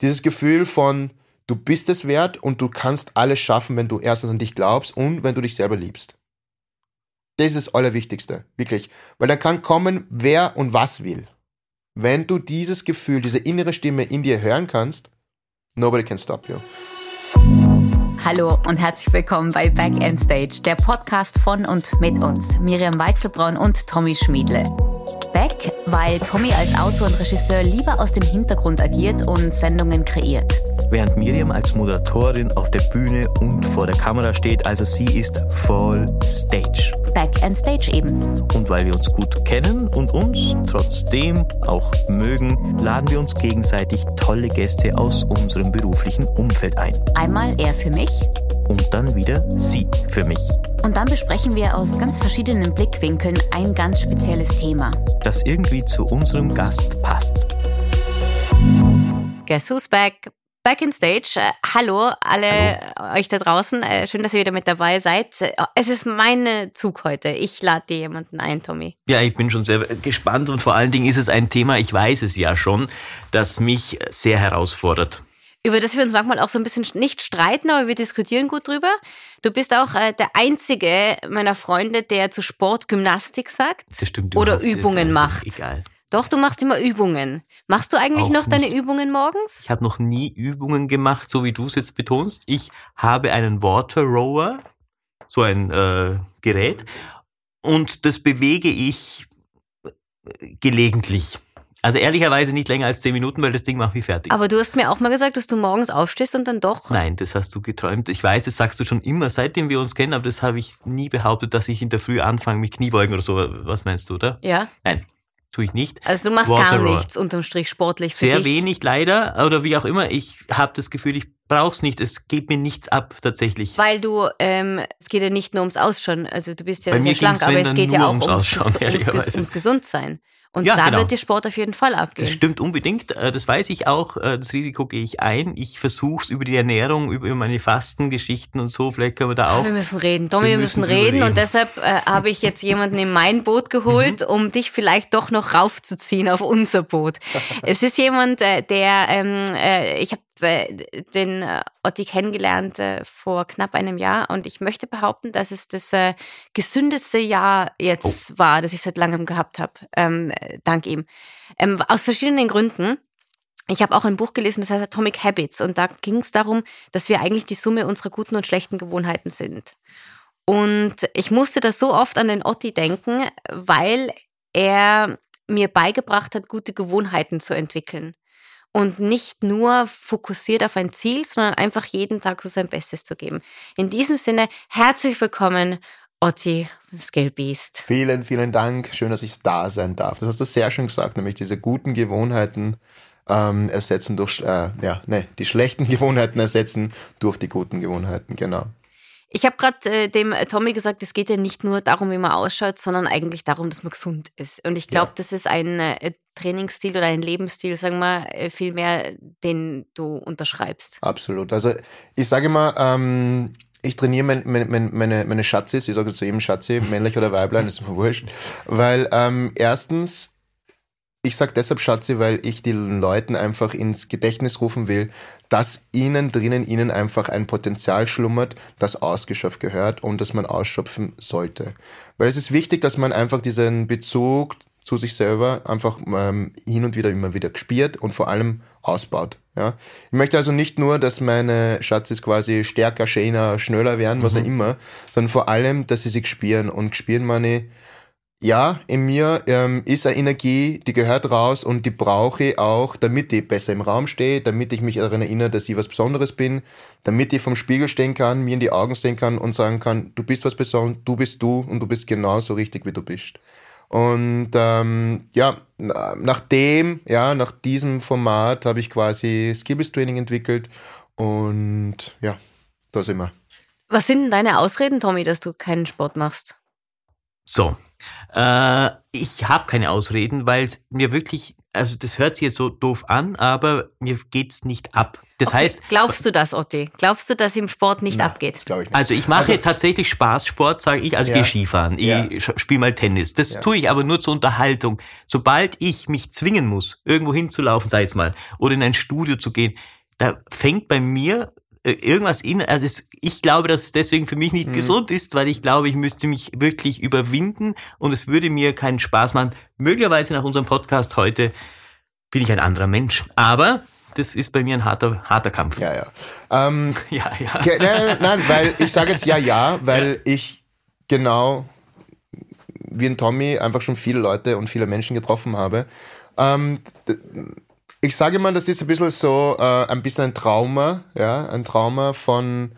Dieses Gefühl von, du bist es wert und du kannst alles schaffen, wenn du erstens an dich glaubst und wenn du dich selber liebst. Das ist das Allerwichtigste, wirklich. Weil dann kann kommen, wer und was will. Wenn du dieses Gefühl, diese innere Stimme in dir hören kannst, nobody can stop you. Hallo und herzlich willkommen bei Back End Stage, der Podcast von und mit uns, Miriam Weichselbraun und Tommy Schmiedle. Back, weil Tommy als Autor und Regisseur lieber aus dem Hintergrund agiert und Sendungen kreiert. Während Miriam als Moderatorin auf der Bühne und vor der Kamera steht, also sie ist voll Stage. Back and Stage eben. Und weil wir uns gut kennen und uns trotzdem auch mögen, laden wir uns gegenseitig tolle Gäste aus unserem beruflichen Umfeld ein. Einmal er für mich und dann wieder sie für mich. Und dann besprechen wir aus ganz verschiedenen Blickwinkeln ein ganz spezielles Thema. Das irgendwie zu unserem Gast passt. Guess who's back? Back in Stage. Äh, hallo alle hallo. euch da draußen. Äh, schön, dass ihr wieder mit dabei seid. Äh, es ist mein Zug heute. Ich lade dir jemanden ein, Tommy. Ja, ich bin schon sehr gespannt und vor allen Dingen ist es ein Thema, ich weiß es ja schon, das mich sehr herausfordert über das wir uns manchmal auch so ein bisschen nicht streiten, aber wir diskutieren gut drüber. Du bist auch äh, der einzige meiner Freunde, der zu Sport Gymnastik sagt das stimmt oder Übungen macht. Egal. Doch, du machst immer Übungen. Machst du eigentlich Auch noch deine nicht. Übungen morgens? Ich habe noch nie Übungen gemacht, so wie du es jetzt betonst. Ich habe einen Water Rower, so ein äh, Gerät, und das bewege ich gelegentlich. Also ehrlicherweise nicht länger als zehn Minuten, weil das Ding macht mich fertig. Aber du hast mir auch mal gesagt, dass du morgens aufstehst und dann doch. Nein, das hast du geträumt. Ich weiß, das sagst du schon immer, seitdem wir uns kennen, aber das habe ich nie behauptet, dass ich in der Früh anfange mit Kniebeugen oder so. Was meinst du, oder? Ja. Nein, tue ich nicht. Also du machst Water gar nichts unterm Strich sportlich für Sehr dich. wenig leider, oder wie auch immer. Ich habe das Gefühl, ich brauch's nicht. Es geht mir nichts ab tatsächlich. Weil du, ähm, es geht ja nicht nur ums Ausschauen, also du bist ja Bei sehr schlank, aber es geht ja auch ums ums, ums, ums, Gesundsein. Und Ja, da genau. wird dir Sport auf jeden Fall abgehen. Das stimmt unbedingt. äh, Das weiß ich auch. äh, Das Risiko gehe ich ein. Ich versuche es über die Ernährung, über meine Fastengeschichten und so. Vielleicht können wir da auch. Wir müssen reden, Tommy, wir, Wir müssen müssen reden. und deshalb äh, habe ich jetzt jemanden in mein Boot geholt, Mhm. um dich vielleicht doch noch raufzuziehen auf unser Boot. es ist jemand, äh, der, ähm, äh, ich habe den äh, Otti kennengelernt äh, vor knapp einem Jahr und ich möchte behaupten, dass es das äh, gesündeste Jahr jetzt Oh. war, das ich seit langem gehabt habe, ähm, äh, dank ihm. Ähm, aus verschiedenen Gründen. Ich habe auch ein Buch gelesen, das heißt Atomic Habits und da ging es darum, dass wir eigentlich die Summe unserer guten und schlechten Gewohnheiten sind. Und ich musste da so oft an den Otti denken, weil er mir beigebracht hat, gute Gewohnheiten zu entwickeln. Und nicht nur fokussiert auf ein Ziel, sondern einfach jeden Tag so sein Bestes zu geben. In diesem Sinne, herzlich willkommen, Otti Skill Beast. Vielen, vielen Dank. Schön, dass ich da sein darf. Das hast du sehr schön gesagt, nämlich diese guten Gewohnheiten ähm, ersetzen durch, äh, ja, ne, die schlechten Gewohnheiten ersetzen durch die guten Gewohnheiten, genau. Ich habe gerade äh, dem äh, Tommy gesagt, es geht ja nicht nur darum, wie man ausschaut, sondern eigentlich darum, dass man gesund ist. Und ich glaube, Ja. das ist ein äh, Trainingsstil oder ein Lebensstil, sagen wir, äh, vielmehr, den du unterschreibst. Absolut. Also ich sage immer, ähm, ich trainiere mein, mein, mein, meine, meine Schatzis, ich sage zu jedem Schatzi, männlich oder weiblein, ist mir wurscht. Weil ähm, erstens, ich sage deshalb Schatzi, weil ich den Leuten einfach ins Gedächtnis rufen will, dass ihnen drinnen ihnen einfach ein Potenzial schlummert, das ausgeschöpft gehört und das man ausschöpfen sollte. Weil es ist wichtig, dass man einfach diesen Bezug zu sich selber einfach ähm, hin und wieder immer wieder gespielt und vor allem ausbaut. Ja? Ich möchte also nicht nur, dass meine Schatzis quasi stärker, schöner, schneller werden, was auch immer, sondern vor allem, dass sie sich spielen und spielen meine ja, in mir ähm, ist eine Energie, die gehört raus und die brauche ich auch, damit ich besser im Raum stehe, damit ich mich daran erinnere, dass ich was Besonderes bin, damit ich vom Spiegel stehen kann, mir in die Augen sehen kann und sagen kann, du bist was Besonderes, du bist du und du bist genauso richtig, wie du bist. Und ähm, ja, na- nach dem, ja, nach diesem Format habe ich quasi Skills Training entwickelt und ja, da sind wir. Was sind denn deine Ausreden, Tommy, dass du keinen Sport machst? So. Äh, ich habe keine Ausreden, weil es mir wirklich, also das hört sich jetzt so doof an, aber mir geht's nicht ab. Das Okay, heißt, glaubst du das, Otti? Glaubst du, dass im Sport nicht Nein, abgeht? Das glaube ich nicht. also ich mache Also- tatsächlich Spaßsport, sage ich, also Ja. gehe Skifahren, ich Ja. spiele mal Tennis. Das Ja. tue ich aber nur zur Unterhaltung. Sobald ich mich zwingen muss, irgendwo hinzulaufen, sei es mal, oder in ein Studio zu gehen, da fängt bei mir irgendwas in, also es, ich glaube, dass es deswegen für mich Mhm. nicht gesund ist, weil ich glaube, ich müsste mich wirklich überwinden und es würde mir keinen Spaß machen. Möglicherweise nach unserem Podcast heute bin ich ein anderer Mensch. Aber das ist bei mir ein harter, harter Kampf. Ja, ja. Ähm, ja. ja. Nein, nein, nein, weil ich sage jetzt ja, ja, weil ich genau wie ein Tommy einfach schon viele Leute und viele Menschen getroffen habe. Ähm, ich sage mal, das ist ein bisschen so, äh, ein bisschen ein Trauma, ja, ein Trauma von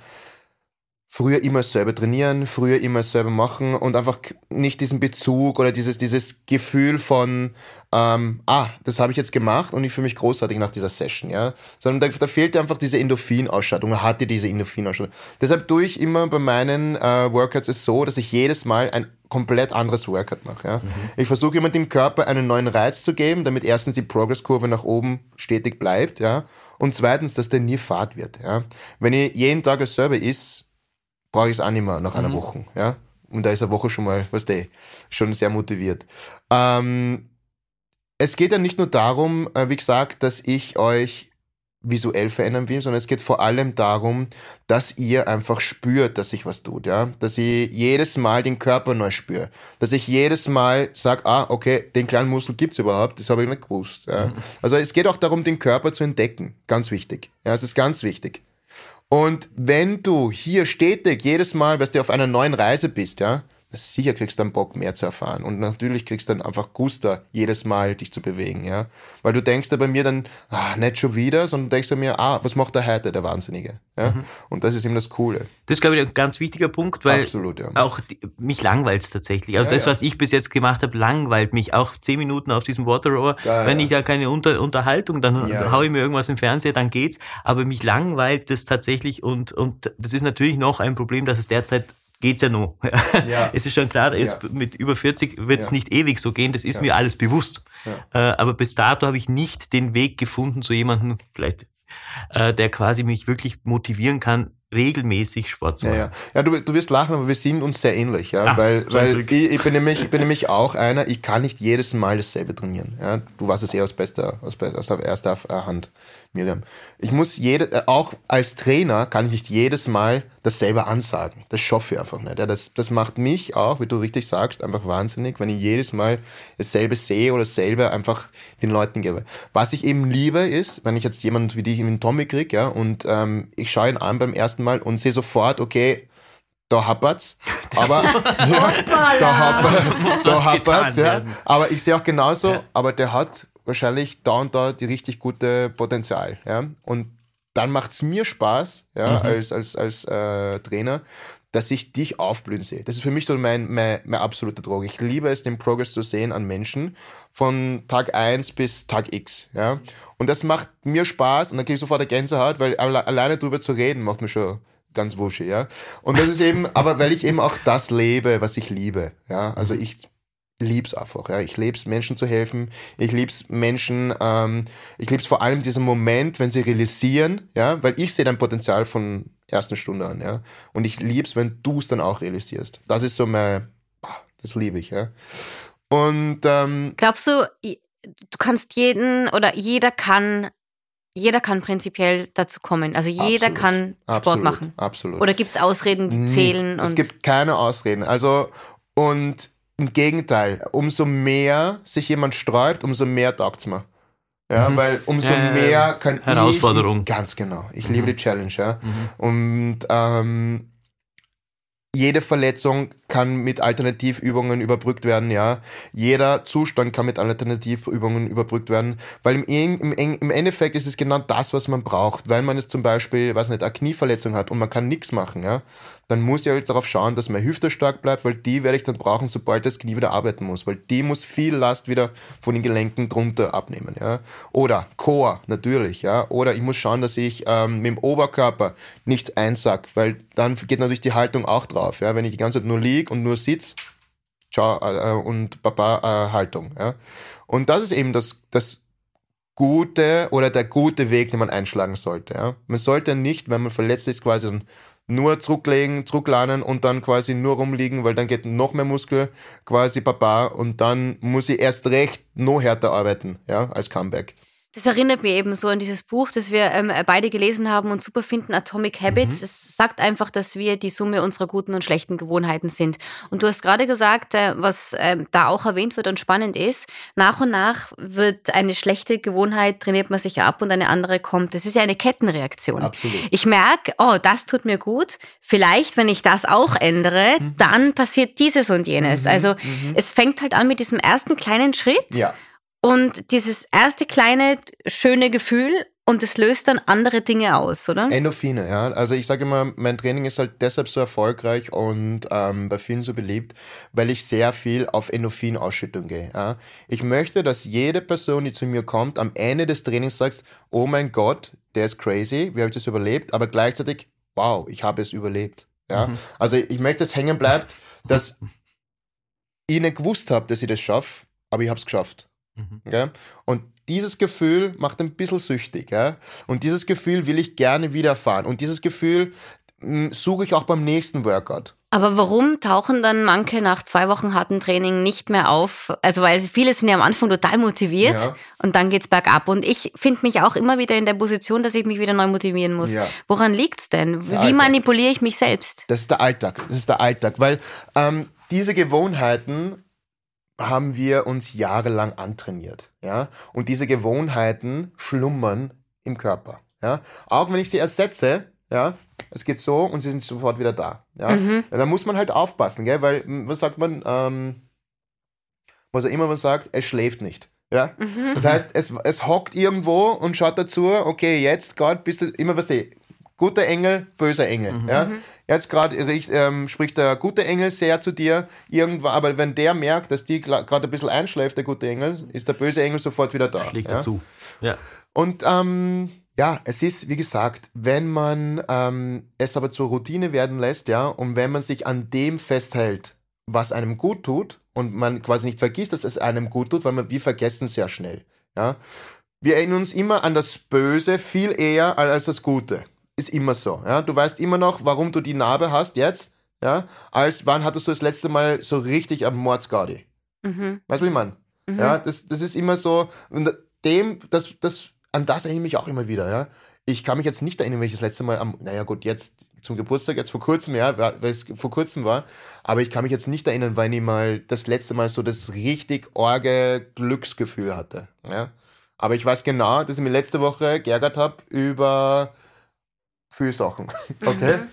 früher immer selber trainieren, früher immer selber machen und einfach nicht diesen Bezug oder dieses, dieses Gefühl von, ähm, ah, das habe ich jetzt gemacht und ich fühle mich großartig nach dieser Session, ja. Sondern da, da fehlt einfach diese Endorphinausstattung, hatte diese Endorphinausstattung. Deshalb tue ich immer bei meinen äh, Workouts es so, dass ich jedes Mal ein komplett anderes Workout mache. Ja. Ich versuche immer dem Körper einen neuen Reiz zu geben, damit erstens die Progresskurve nach oben stetig bleibt, ja, und zweitens, dass der nie fad wird. Ja. Wenn ich jeden Tag dasselbe ist, brauche ich es auch nicht mehr nach einer Woche. Ja? Und da ist eine Woche schon mal, was du, schon sehr motiviert. Ähm, es geht ja nicht nur darum, äh, wie gesagt, dass ich euch visuell verändern will, sondern es geht vor allem darum, dass ihr einfach spürt, dass sich was tut, ja, dass ich jedes Mal den Körper neu spüre, dass ich jedes Mal sage, ah, okay, den kleinen Muskel gibt's überhaupt, das habe ich nicht gewusst. Ja. Also es geht auch darum, den Körper zu entdecken, ganz wichtig. Ja, es ist ganz wichtig. Und wenn du hier stetig jedes Mal, dass du auf einer neuen Reise bist, ja, sicher kriegst du dann Bock mehr zu erfahren. Und natürlich kriegst du dann einfach Guster, jedes Mal dich zu bewegen, ja. Weil du denkst da bei mir dann, ah, nicht schon wieder, sondern denkst du mir, ah, was macht der heute, der Wahnsinnige, ja. Und das ist eben das Coole. Das ist, glaube ich, ein ganz wichtiger Punkt, weil Absolut, ja. auch die, mich langweilt tatsächlich. Also Ja, das, ja. was ich bis jetzt gemacht habe, langweilt mich. Auch zehn Minuten auf diesem Water Rower. Ja, Wenn ja. ich da keine Unter Unterhaltung, dann Ja, haue ich mir irgendwas im Fernseher, dann geht's. Aber mich langweilt das tatsächlich und, und das ist natürlich noch ein Problem, dass es derzeit geht's ja noch. Ja. Es ist schon klar, es, Ja. mit über 40 wird's Ja. nicht ewig so gehen, das ist mir alles bewusst. Äh, aber bis dato habe ich nicht den Weg gefunden zu jemandem, vielleicht, äh, der quasi mich wirklich motivieren kann, regelmäßig Sport zu machen. ja. ja du, du wirst lachen, aber wir sind uns sehr ähnlich, ja, Ah, weil, weil ich, ich, bin nämlich, ich bin nämlich auch einer, ich kann nicht jedes Mal dasselbe trainieren, ja. Du warst es eher aus bester, aus, aus erster Hand, Miriam. Ich muss jede, äh, auch als Trainer kann ich nicht jedes Mal dasselbe ansagen. Das schaffe ich einfach nicht. Ja. Das, das macht mich auch, wie du richtig sagst, einfach wahnsinnig, wenn ich jedes Mal dasselbe sehe oder dasselbe einfach den Leuten gebe. Was ich eben liebe ist, wenn ich jetzt jemand wie dich in den Tommy krieg, ja, und ähm, ich schaue ihn an beim ersten Mal und sehe sofort, okay, da happert's, aber ja, da, happer, da happert's, ja. werden. Aber ich sehe auch genauso, aber der hat wahrscheinlich da und da die richtig gute Potenzial, ja. Und dann macht's mir Spaß, ja, als, als, als äh, Trainer, dass ich dich aufblühen sehe. Das ist für mich so mein, mein, mein absoluter Droge. Ich liebe es, den Progress zu sehen an Menschen von Tag 1 bis Tag X, ja. Und das macht mir Spaß und dann kriege ich sofort eine Gänsehaut, weil alle, alleine drüber zu reden macht mir schon ganz wuschig, ja. Und das ist eben, aber weil ich eben auch das lebe, was ich liebe, ja. Also ich lieb's einfach, ja. Ich lieb's, Menschen zu helfen. Ich lieb's Menschen, ähm, ich lieb's vor allem diesen Moment, wenn sie realisieren, ja, weil ich sehe dein Potenzial von ersten Stunde an, ja. Und ich lieb's, wenn du es dann auch realisierst. Das ist so mein, ah, das liebe ich, ja. Und ähm, Glaubst du, du kannst jeden oder jeder kann, jeder kann prinzipiell dazu kommen. Also jeder absolut, kann Sport absolut, machen. Absolut. Oder gibt es Ausreden, die zählen Es und gibt keine Ausreden. Also, und im Gegenteil, umso mehr sich jemand sträubt, umso mehr taugt's mir. Ja, weil umso Äh, mehr kann Herausforderung. ich. Ganz genau. Ich liebe die Challenge, ja. Und ähm, jede Verletzung kann mit Alternativübungen überbrückt werden, ja. Jeder Zustand kann mit Alternativübungen überbrückt werden, weil im, im, im Endeffekt ist es genau das, was man braucht. Wenn man jetzt zum Beispiel, weiß nicht, eine Knieverletzung hat und man kann nichts machen, ja, dann muss ich halt darauf schauen, dass meine Hüfte stark bleibt, weil die werde ich dann brauchen, sobald das Knie wieder arbeiten muss, weil die muss viel Last wieder von den Gelenken drunter abnehmen, ja. Oder Core, natürlich, ja. Oder ich muss schauen, dass ich ähm, mit dem Oberkörper nicht einsack, weil dann geht natürlich die Haltung auch drauf, ja. Wenn ich die ganze Zeit nur lieg und nur sitz, ciao, äh, und Papa äh, Haltung, ja. Und das ist eben das, das, gute oder der gute Weg, den man einschlagen sollte. Ja? Man sollte nicht, wenn man verletzt ist, quasi nur zurücklegen, zurücklernen und dann quasi nur rumliegen, weil dann geht noch mehr Muskel quasi Papa und dann muss ich erst recht noch härter arbeiten, ja, als Comeback. Das erinnert mich eben so an dieses Buch, das wir ähm, beide gelesen haben und super finden, Atomic Habits. Mhm. Es sagt einfach, dass wir die Summe unserer guten und schlechten Gewohnheiten sind. Und du hast gerade gesagt, äh, was äh, da auch erwähnt wird und spannend ist, nach und nach wird eine schlechte Gewohnheit, trainiert man sich ab und eine andere kommt. Das ist ja eine Kettenreaktion. Absolut. Ich merke, oh, das tut mir gut. Vielleicht, wenn ich das auch ändere, mhm. dann passiert dieses und jenes. Mhm. Also mhm. es fängt halt an mit diesem ersten kleinen Schritt. Ja. Und dieses erste kleine, schöne Gefühl und es löst dann andere Dinge aus, oder? Endorphine, ja. Also ich sage immer, mein Training ist halt deshalb so erfolgreich und ähm, bei vielen so beliebt, weil ich sehr viel auf Endorphinausschüttung gehe. Ja. Ich möchte, dass jede Person, die zu mir kommt, am Ende des Trainings sagt, oh mein Gott, der ist crazy, wie habe ich das überlebt? Aber gleichzeitig, wow, ich habe es überlebt. Ja. Mhm. Also ich möchte, dass hängen bleibt, dass ich nicht gewusst habe, dass ich das schaffe, aber ich habe es geschafft. Mhm. Gell? Und dieses Gefühl macht ein bisschen süchtig. Gell? Und dieses Gefühl will ich gerne wieder erfahren. Und dieses Gefühl hm, suche ich auch beim nächsten Workout. Aber warum tauchen dann manche nach zwei Wochen harten Training nicht mehr auf? Also weil viele sind ja am Anfang total motiviert ja. und dann geht's bergab. Und ich finde mich auch immer wieder in der Position, dass ich mich wieder neu motivieren muss. Ja. Woran liegt's denn? Der Wie Alltag. manipuliere ich mich selbst? Das ist der Alltag. Das ist der Alltag, weil ähm, diese Gewohnheiten haben wir uns jahrelang antrainiert, ja. Und diese Gewohnheiten schlummern im Körper, ja. Auch wenn ich sie ersetze, ja, es geht so und sie sind sofort wieder da, ja. Mhm. Da muss man halt aufpassen, gell, weil, was sagt man, ähm, was er immer man sagt, es schläft nicht. Ja? Mhm. Das heißt, es, es hockt irgendwo und schaut dazu, okay, jetzt gerade bist du immer was die guter Engel, böser Engel. Mhm. Ja? Jetzt gerade ähm, spricht der gute Engel sehr zu dir, irgendwann, aber wenn der merkt, dass die gerade ein bisschen einschläft, der gute Engel, ist der böse Engel sofort wieder da. Schlägt ja? dazu. Ja. Und ähm, ja, es ist, wie gesagt, wenn man ähm, es aber zur Routine werden lässt, ja, und wenn man sich an dem festhält, was einem gut tut, und man quasi nicht vergisst, dass es einem gut tut, weil man, wir vergessen sehr schnell, ja. Wir erinnern uns immer an das Böse viel eher als das Gute ist immer so. Ja? Du weißt immer noch, warum du die Narbe hast jetzt, ja, als wann hattest du das letzte Mal so richtig am Mordsgaudi. Mhm. Weißt du, wie man? Mhm. Ja, das, das ist immer so, und dem, das, das, an das erinnere ich mich auch immer wieder, ja. Ich kann mich jetzt nicht erinnern, welches letzte Mal am, naja gut, jetzt zum Geburtstag, jetzt vor kurzem, ja, weil es vor kurzem war, aber ich kann mich jetzt nicht erinnern, weil ich mal das letzte Mal so das richtig orge Glücksgefühl hatte, ja. Aber ich weiß genau, dass ich mir letzte Woche geärgert habe über viele Sachen. Okay? Mhm.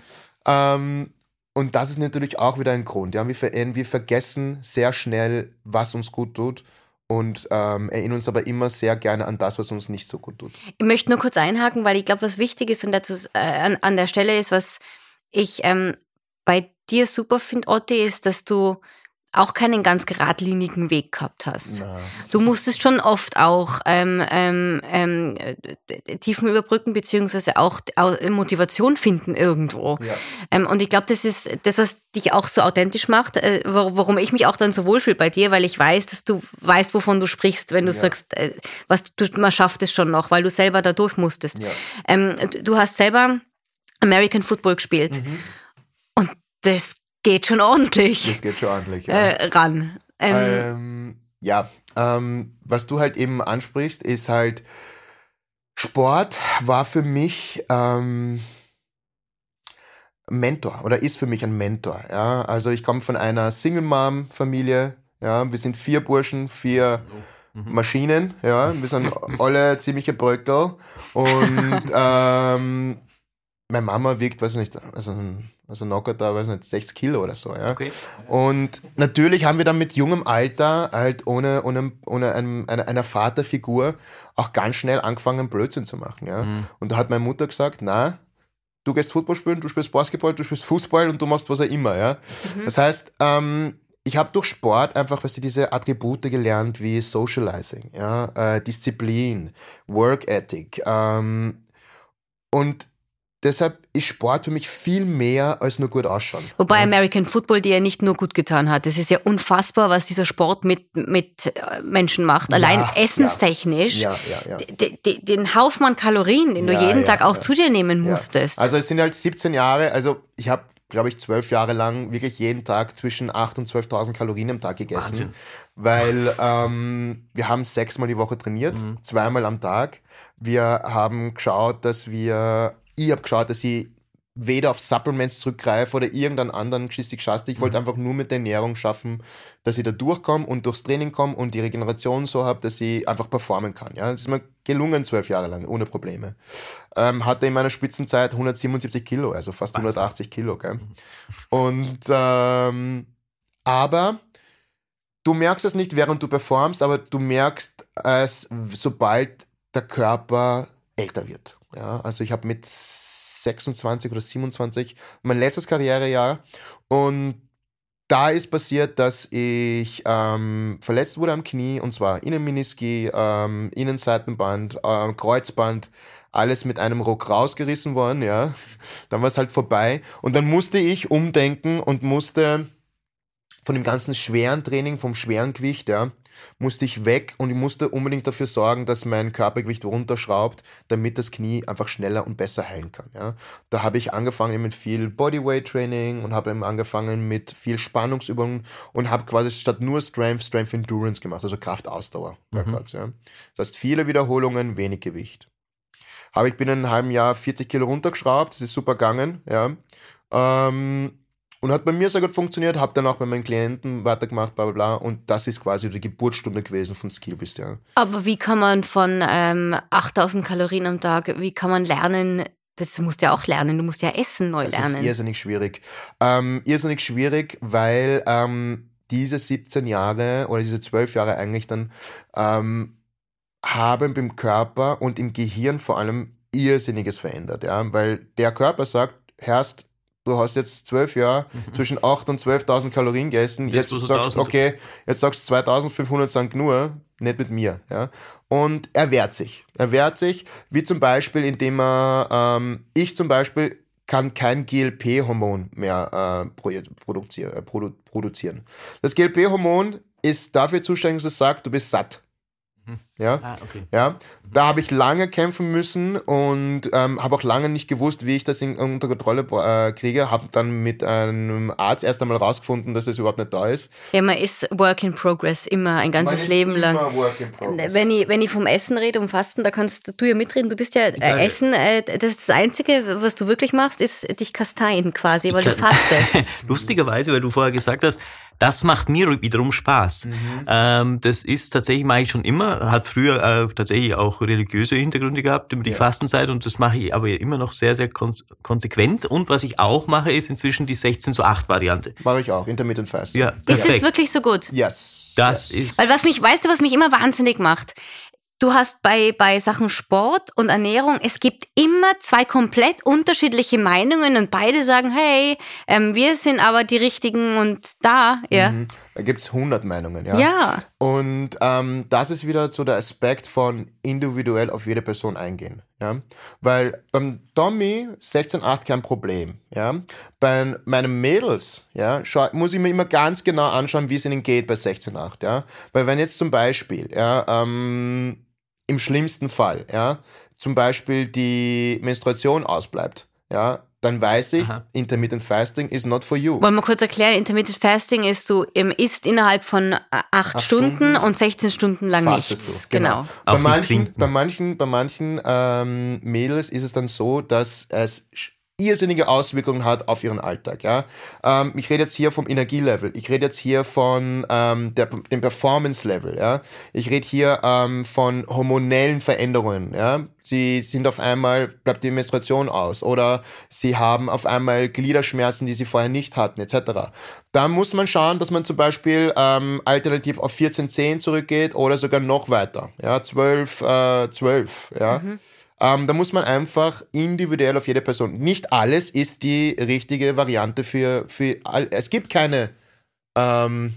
Ähm, und das ist natürlich auch wieder ein Grund. Ja? Wir, ver wir vergessen sehr schnell, was uns gut tut und ähm, erinnern uns aber immer sehr gerne an das, was uns nicht so gut tut. Ich möchte nur kurz einhaken, weil ich glaube, was wichtig ist und das, äh, an, an der Stelle ist, was ich ähm, bei dir super finde, Otti, ist, dass du auch keinen ganz geradlinigen Weg gehabt hast. Na. Du musstest schon oft auch ähm, ähm, ähm, Tiefen überbrücken, beziehungsweise auch Motivation finden irgendwo. Ja. Ähm, und ich glaube, das ist das, was dich auch so authentisch macht, äh, warum ich mich auch dann so wohlfühle bei dir, weil ich weiß, dass du weißt, wovon du sprichst, wenn du ja. sagst, äh, was du, man schafft es schon noch, weil du selber da durch musstest. Ja. Ähm, du hast selber American Football gespielt. Mhm. Und das geht schon ordentlich. Das geht schon ordentlich, ja. Äh, ran. Ähm, ähm, ja, ähm, was du halt eben ansprichst, ist halt, Sport war für mich ähm, Mentor oder ist für mich ein Mentor. Ja? Also ich komme von einer Single-Mom-Familie. Ja? Wir sind vier Burschen, vier mhm. Maschinen. Ja? Wir sind alle ziemliche Bröckel. Und ähm, meine Mama wiegt, weiß ich nicht, also ein also knockert da, weiß nicht, 60 Kilo oder so, ja. Okay. Und natürlich haben wir dann mit jungem Alter halt ohne, ohne, ohne einem, einer, einer Vaterfigur auch ganz schnell angefangen, Blödsinn zu machen, ja. Mhm. Und da hat meine Mutter gesagt, na, du gehst Football spielen, du spielst Basketball, du spielst Fußball und du machst was auch immer, ja. Mhm. Das heißt, ähm, ich habe durch Sport einfach, weißt du, diese Attribute gelernt wie Socializing, ja, äh, Disziplin, Work Ethic, ähm, und deshalb ist Sport für mich viel mehr als nur gut ausschauen. Wobei American Football dir ja nicht nur gut getan hat. Es ist ja unfassbar, was dieser Sport mit, mit äh, Menschen macht. Allein Ja, essenstechnisch. Ja, ja, ja. Den Haufen Kalorien, den du jeden ja, Tag auch ja. zu dir nehmen Ja. musstest. Also es sind halt 17 Jahre, also ich habe, glaube ich, zwölf Jahre lang wirklich jeden Tag zwischen 8.000 und 12.000 Kalorien am Tag gegessen. Wahnsinn. Weil ähm, wir haben sechsmal die Woche trainiert, Mhm. zweimal am Tag. Wir haben geschaut, dass wir, ich habe geschaut, dass ich weder auf Supplements zurückgreife oder irgendeinen anderen Geschichte geschaste. Ich Mhm. wollte einfach nur mit der Ernährung schaffen, dass ich da durchkomme und durchs Training komme und die Regeneration so habe, dass ich einfach performen kann. Ja, das ist mir gelungen zwölf Jahre lang, ohne Probleme. Ähm, hatte in meiner Spitzenzeit 177 Kilo, also fast 180 Kilo. Gell? Und ähm, aber du merkst es nicht, während du performst, aber du merkst es, sobald der Körper älter wird. Ja, also ich habe mit 26 oder 27 mein letztes Karrierejahr und da ist passiert, dass ich ähm, verletzt wurde am Knie und zwar Innenmeniski, ähm, Innenseitenband, ähm, Kreuzband, alles mit einem Ruck rausgerissen worden, ja. Dann war es halt vorbei und dann musste ich umdenken und musste von dem ganzen schweren Training, vom schweren Gewicht, ja, musste ich weg und ich musste unbedingt dafür sorgen, dass mein Körpergewicht runterschraubt, damit das Knie einfach schneller und besser heilen kann. Ja. Da habe ich angefangen mit viel Bodyweight-Training und habe eben angefangen mit viel Spannungsübungen und habe quasi statt nur Strength, Strength Endurance gemacht, also Kraft-Ausdauer. Workouts, Ja. Das heißt, viele Wiederholungen, wenig Gewicht. Habe ich binnen einem halben Jahr 40 Kilo runtergeschraubt, das ist super gegangen, ja. Ähm, und hat bei mir sehr gut funktioniert, habe dann auch bei meinen Klienten weitergemacht, bla bla bla. Und das ist quasi die Geburtsstunde gewesen von Skillbist, ja. Aber wie kann man von ähm, 8000 Kalorien am Tag, wie kann man lernen, das musst du ja auch lernen, du musst ja Essen neu ist lernen. irrsinnig schwierig. Ähm, irrsinnig schwierig, weil ähm, diese 17 Jahre oder diese 12 Jahre eigentlich dann ähm, haben beim Körper und im Gehirn vor allem irrsinniges verändert, ja, weil der Körper sagt, Herrst, du hast jetzt zwölf Jahre zwischen 8.000 und 12.000 Kalorien gegessen, jetzt Jetzt sagst 1000. okay, jetzt sagst du 2.500 sind nur, nicht mit mir, ja, und er wehrt sich, er wehrt sich, wie zum Beispiel, indem er, ähm, ich zum Beispiel kann kein GLP-Hormon mehr äh, produzieren, äh, produ produzieren. Das GLP-Hormon ist dafür zuständig, dass es sagt, du bist satt. Ja, Ah, okay. ja, da habe ich lange kämpfen müssen und ähm, habe auch lange nicht gewusst, wie ich das in, unter Kontrolle äh, kriege. Habe dann mit einem Arzt erst einmal rausgefunden, dass es überhaupt nicht da ist. Ja, man ist Work in Progress, immer, ein ganzes Man ist Leben lang. immer Work in progress. Wenn ich, wenn ich vom Essen rede, um Fasten, da kannst du ja mitreden. Du bist ja äh, Essen, äh, das ist das Einzige, was du wirklich machst, ist dich kasteien quasi, weil du fastest. Lustigerweise, weil du vorher gesagt hast, das macht mir wiederum Spaß. Ähm, das ist tatsächlich, mache ich schon immer, hat früher äh, tatsächlich auch religiöse Hintergründe gehabt über die Fastenzeit und das mache ich aber immer noch sehr, sehr kon konsequent. Und was ich auch mache, ist inzwischen die 16 zu 8 Variante. Mache ich auch, Intermittent Fasting. Ja, ist das wirklich so gut? Yes. Das yes. ist Weil was mich, weißt du, was mich immer wahnsinnig macht? Du hast bei, bei Sachen Sport und Ernährung, es gibt immer zwei komplett unterschiedliche Meinungen und beide sagen, hey, ähm, wir sind aber die Richtigen und da, ja. Mhm. Da gibt's 100 Meinungen, ja. Ja. Und ähm, das ist wieder so der Aspekt von individuell auf jede Person eingehen. Ja? Weil beim Tommy 16,8 kein Problem. Ja? Bei meinen Mädels ja, schau, muss ich mir immer ganz genau anschauen, wie es ihnen geht bei 16,8. Ja? Weil wenn jetzt zum Beispiel ja, ähm, im schlimmsten Fall ja, zum Beispiel die Menstruation ausbleibt, ja, dann weiß ich, Aha. Intermittent Fasting is not for you. Wollen wir kurz erklären, Intermittent Fasting ist, du isst innerhalb von äh, acht, Stunden, Stunden und 16 Stunden lang Fastest nichts. du, genau. Genau. Bei manchen, bei manchen, bei manchen ähm, Mädels ist es dann so, dass es irrsinnige Auswirkungen hat auf ihren Alltag. Ja? Ähm, ich rede jetzt hier vom Energielevel, ich rede jetzt hier von ähm, der, dem Performance-Level, ja? ich rede hier ähm, von hormonellen Veränderungen. Ja? Sie sind auf einmal, bleibt die Menstruation aus oder sie haben auf einmal Gliederschmerzen, die sie vorher nicht hatten, etc. Da muss man schauen, dass man zum Beispiel ähm, alternativ auf 14,10 zurückgeht oder sogar noch weiter, ja, 12, äh, 12, ja. Ähm, da muss man einfach individuell auf jede Person. Nicht alles ist die richtige Variante für, für all, es gibt keine, ähm,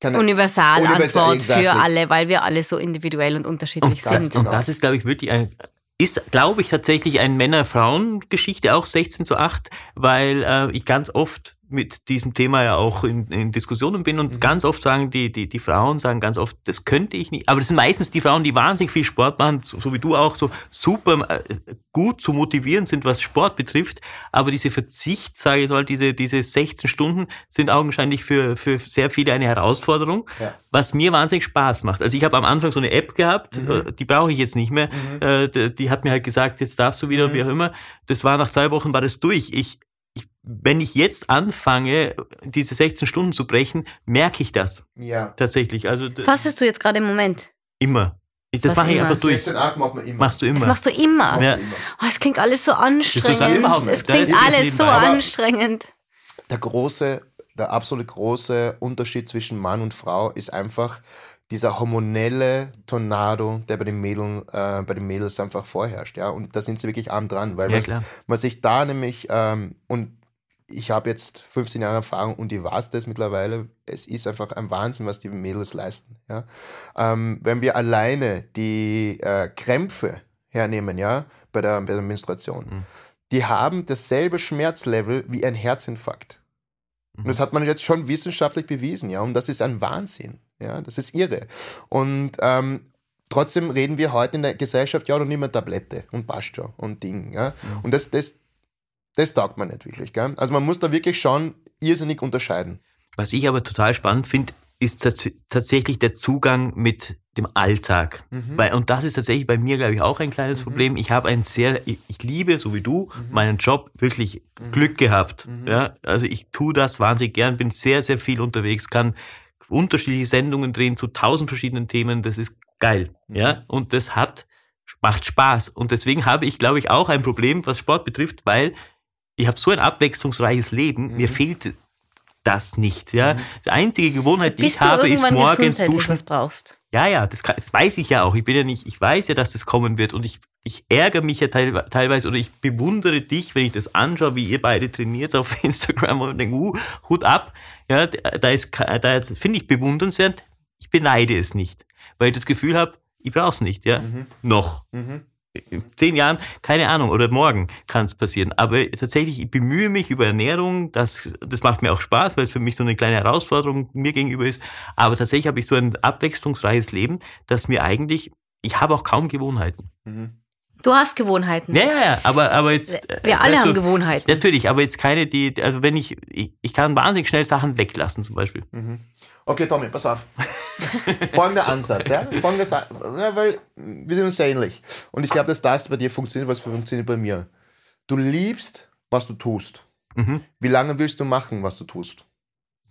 keine Universalantwort Universal- exactly. für alle, weil wir alle so individuell und unterschiedlich Und das, sind. und das ist, glaube ich, wirklich ein, ist, glaube ich, tatsächlich ein Männer-Frauen-Geschichte, auch 16 zu 8, weil äh, ich ganz oft mit diesem Thema ja auch in, in Diskussionen bin und mhm. ganz oft sagen die, die, die Frauen sagen ganz oft, das könnte ich nicht. Aber das sind meistens die Frauen, die wahnsinnig viel Sport machen, so, so wie du auch, so super äh, gut zu motivieren sind, was Sport betrifft. Aber diese Verzicht, sage ich mal, diese, diese 16 Stunden sind augenscheinlich für, für sehr viele eine Herausforderung, ja. was mir wahnsinnig Spaß macht. Also ich habe am Anfang so eine App gehabt, mhm. Äh, die brauche ich jetzt nicht mehr. Mhm. Äh, die hat mir halt gesagt, jetzt darfst du wieder, mhm. wie auch immer. Das war nach zwei Wochen war das durch. Ich ich, wenn ich jetzt anfange, diese 16 Stunden zu brechen, merke ich das. Ja. Tatsächlich. Also, Fastest du jetzt gerade im Moment? Immer. Das Was mache ich einfach durch. 16, 8 macht man immer. Machst du immer. Das machst du immer. Ja. Oh, es klingt alles so anstrengend. Es klingt alles so anstrengend. Der große, der absolut große Unterschied zwischen Mann und Frau ist einfach dieser hormonelle Tornado, der bei den Mädeln, äh, bei den Mädels einfach vorherrscht, ja. Und da sind sie wirklich arm dran, weil ja, was, was sich da nämlich, ähm, und ich habe jetzt 15 Jahre Erfahrung und ich weiß das mittlerweile, es ist einfach ein Wahnsinn, was die Mädels leisten, ja. Ähm, wenn wir alleine die äh, Krämpfe hernehmen, ja, bei der, bei der Menstruation, mhm. die haben dasselbe Schmerzlevel wie ein Herzinfarkt. Und das mhm. hat man jetzt schon wissenschaftlich bewiesen, ja. Und das ist ein Wahnsinn. Ja, das ist irre. Und ähm, trotzdem reden wir heute in der Gesellschaft ja noch nicht mehr Tablette und passt schon und Ding. Ja? Und das, das, das taugt man nicht wirklich. Gell? Also man muss da wirklich schon irrsinnig unterscheiden. Was ich aber total spannend finde, ist tatsächlich der Zugang mit dem Alltag. Mhm. Weil, und das ist tatsächlich bei mir, glaube ich, auch ein kleines mhm. Problem. Ich habe ein sehr, ich, ich, liebe, so wie du, mhm. meinen Job wirklich mhm. Glück gehabt. Mhm. Ja, also ich tue das wahnsinnig gern, bin sehr, sehr viel unterwegs, kann unterschiedliche Sendungen drehen zu tausend verschiedenen Themen. Das ist geil. Mhm. Ja, und das hat, macht Spaß. Und deswegen habe ich, glaube ich, auch ein Problem, was Sport betrifft, weil ich habe so ein abwechslungsreiches Leben. Mhm. Mir fehlt das nicht. Ja, mhm. die einzige Gewohnheit, die ich habe, ist morgens duschen. Was brauchst. Ja, ja, das, kann, das, weiß ich ja auch. Ich bin ja nicht, ich weiß ja, dass das kommen wird und ich, ich ärgere mich ja teil, teilweise oder ich bewundere dich, wenn ich das anschaue, wie ihr beide trainiert auf Instagram und denke, uh, Hut ab. Ja, da ist, da finde ich bewundernswert. Ich beneide es nicht, weil ich das Gefühl habe, ich brauche es nicht, ja, mhm. noch. Mhm in zehn Jahren, keine Ahnung, oder morgen kann es passieren. Aber tatsächlich, ich bemühe mich über Ernährung, das, das macht mir auch Spaß, weil es für mich so eine kleine Herausforderung mir gegenüber ist. Aber tatsächlich habe ich so ein abwechslungsreiches Leben, dass mir eigentlich, ich habe auch kaum Gewohnheiten. Mhm. Du hast Gewohnheiten. Ja, ja, ja, aber, aber jetzt. Wir alle haben Gewohnheiten. Natürlich, aber jetzt keine, die, also wenn ich, ich, ich kann wahnsinnig schnell Sachen weglassen, zum Beispiel. Mhm. Okay, Tommy, pass auf. Folgender Ansatz, ja? Folgender, ja, weil wir sind uns sehr ähnlich. Und ich glaube, dass das bei dir funktioniert, was funktioniert bei mir. Du liebst, was du tust. Mhm. Wie lange willst du machen, was du tust?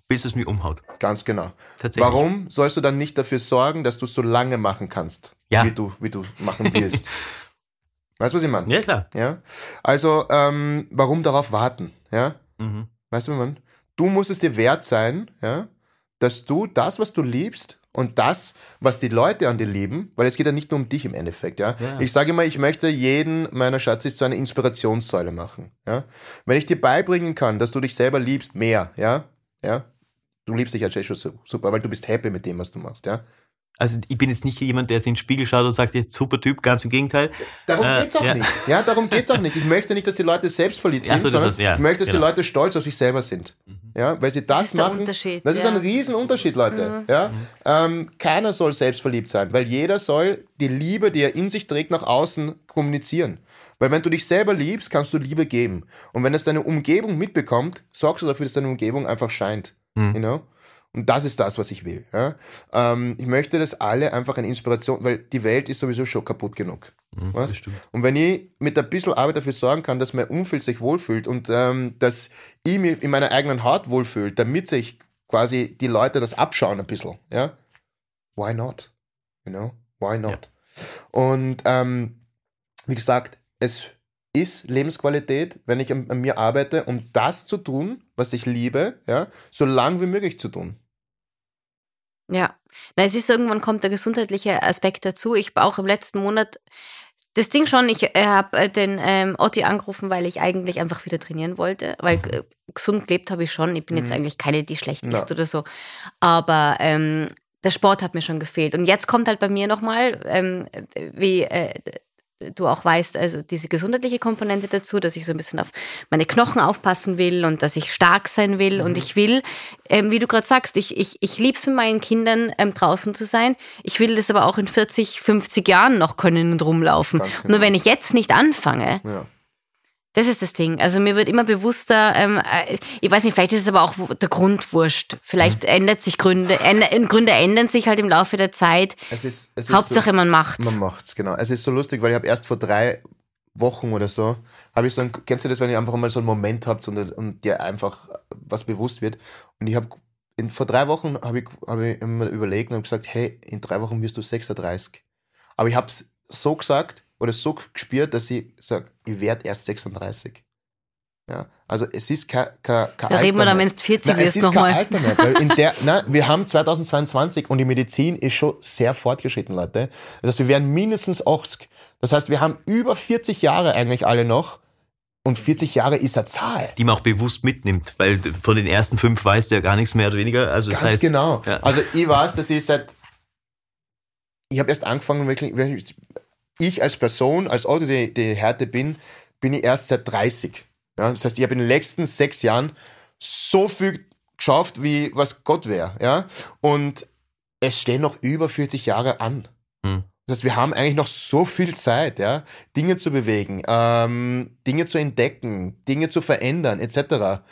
Bis es mir umhaut. Ganz genau. Warum sollst du dann nicht dafür sorgen, dass du es so lange machen kannst, ja. wie, du, wie du machen willst? weißt du, was ich meine? Ja, klar. Ja? Also, ähm, warum darauf warten? Ja? Mhm. Weißt du, was ich meine? Du musst es dir wert sein, ja, dass du das, was du liebst und das, was die Leute an dir lieben, weil es geht ja nicht nur um dich im Endeffekt, ja. ja. Ich sage immer, ich möchte jeden meiner Schatzis zu einer Inspirationssäule machen, ja. Wenn ich dir beibringen kann, dass du dich selber liebst, mehr, ja, ja. Du liebst dich als schon super, weil du bist happy mit dem, was du machst, ja. Also ich bin jetzt nicht jemand, der sich in den Spiegel schaut und sagt, jetzt super Typ, ganz im Gegenteil. Darum äh, geht's auch ja. nicht. Ja, darum geht's auch nicht. Ich möchte nicht, dass die Leute selbstverliebt sind, ja, so sondern das, ja, ich möchte, dass genau. die Leute stolz auf sich selber sind. Ja, weil sie das, das ist machen. Das ist ein Riesenunterschied, Leute. Mhm. Ja, ähm, keiner soll selbstverliebt sein, weil jeder soll die Liebe, die er in sich trägt, nach außen kommunizieren. Weil wenn du dich selber liebst, kannst du Liebe geben. Und wenn es deine Umgebung mitbekommt, sorgst du dafür, dass deine Umgebung einfach scheint. Mhm. You know? Und das ist das, was ich will. Ja? Ähm, ich möchte, dass alle einfach eine Inspiration, weil die Welt ist sowieso schon kaputt genug. Mhm, was? Und wenn ich mit ein bisschen Arbeit dafür sorgen kann, dass mein Umfeld sich wohlfühlt und ähm, dass ich mich in meiner eigenen Haut wohlfühlt, damit sich quasi die Leute das abschauen ein bisschen, ja, why not? You know, why not? Ja. Und ähm, wie gesagt, es ist Lebensqualität, wenn ich an, an, mir arbeite, um das zu tun, was ich liebe, ja, so lang wie möglich zu tun. Ja, na, es ist irgendwann kommt der gesundheitliche Aspekt dazu. Ich auch im letzten Monat das Ding schon, ich äh, habe äh, den ähm, Otti angerufen, weil ich eigentlich einfach wieder trainieren wollte, weil äh, gesund gelebt habe ich schon. Ich bin mhm. jetzt eigentlich keine, die schlecht ist ja. oder so. Aber ähm, der Sport hat mir schon gefehlt. Und jetzt kommt halt bei mir nochmal, ähm, wie äh, du auch weißt, also diese gesundheitliche Komponente dazu, dass ich so ein bisschen auf meine Knochen aufpassen will und dass ich stark sein will. Mhm. Und ich will, ähm, wie du gerade sagst, ich, ich, ich liebe es mit meinen Kindern ähm, draußen zu sein. Ich will das aber auch in 40, 50 Jahren noch können und rumlaufen. Genau. Nur wenn ich jetzt nicht anfange, ja. Das ist das Ding. Also mir wird immer bewusster, ähm, äh, ich weiß nicht, vielleicht ist es aber auch der Grund wurscht. Vielleicht mhm. ändert sich Gründe, änd Gründe ändern sich halt im Laufe der Zeit. Es ist, es ist Hauptsache so, man macht's. Man macht's, genau. Es ist so lustig, weil ich habe erst vor drei Wochen oder so, habe ich so ein, kennst du das, wenn ihr einfach mal so einen Moment habt und, und dir einfach was bewusst wird? Und ich habe vor drei Wochen habe ich, hab ich immer überlegt und habe gesagt, hey, in drei Wochen wirst du 36. Aber ich habe es so gesagt, oder so gespürt, dass ich sage, ich werde erst 36. Ja, also es ist kein, kein, kein Da reden wir dann, wenn du 40 wirst nochmal. Es ist kein Alter weil in der, nein, wir haben 2022 und die Medizin ist schon sehr fortgeschritten, Leute. Das heißt, wir werden mindestens 80. Das heißt, wir haben über 40 Jahre eigentlich alle noch. Und 40 Jahre ist eine Zahl. Die man auch bewusst mitnimmt, weil von den ersten fünf weißt du ja gar nichts mehr oder weniger. Also Ganz das heißt, genau. Ja. Also ich weiß, dass ich seit, ich habe erst angefangen, wirklich, ich als Person, als Auto, die, die Härte bin, bin ich erst seit 30. Ja, das heißt, ich habe in den letzten sechs Jahren so viel geschafft, wie was Gott wäre. Ja? Und es stehen noch über 40 Jahre an. Hm. Das heißt, wir haben eigentlich noch so viel Zeit, ja, Dinge zu bewegen, ähm, Dinge zu entdecken, Dinge zu verändern, etc.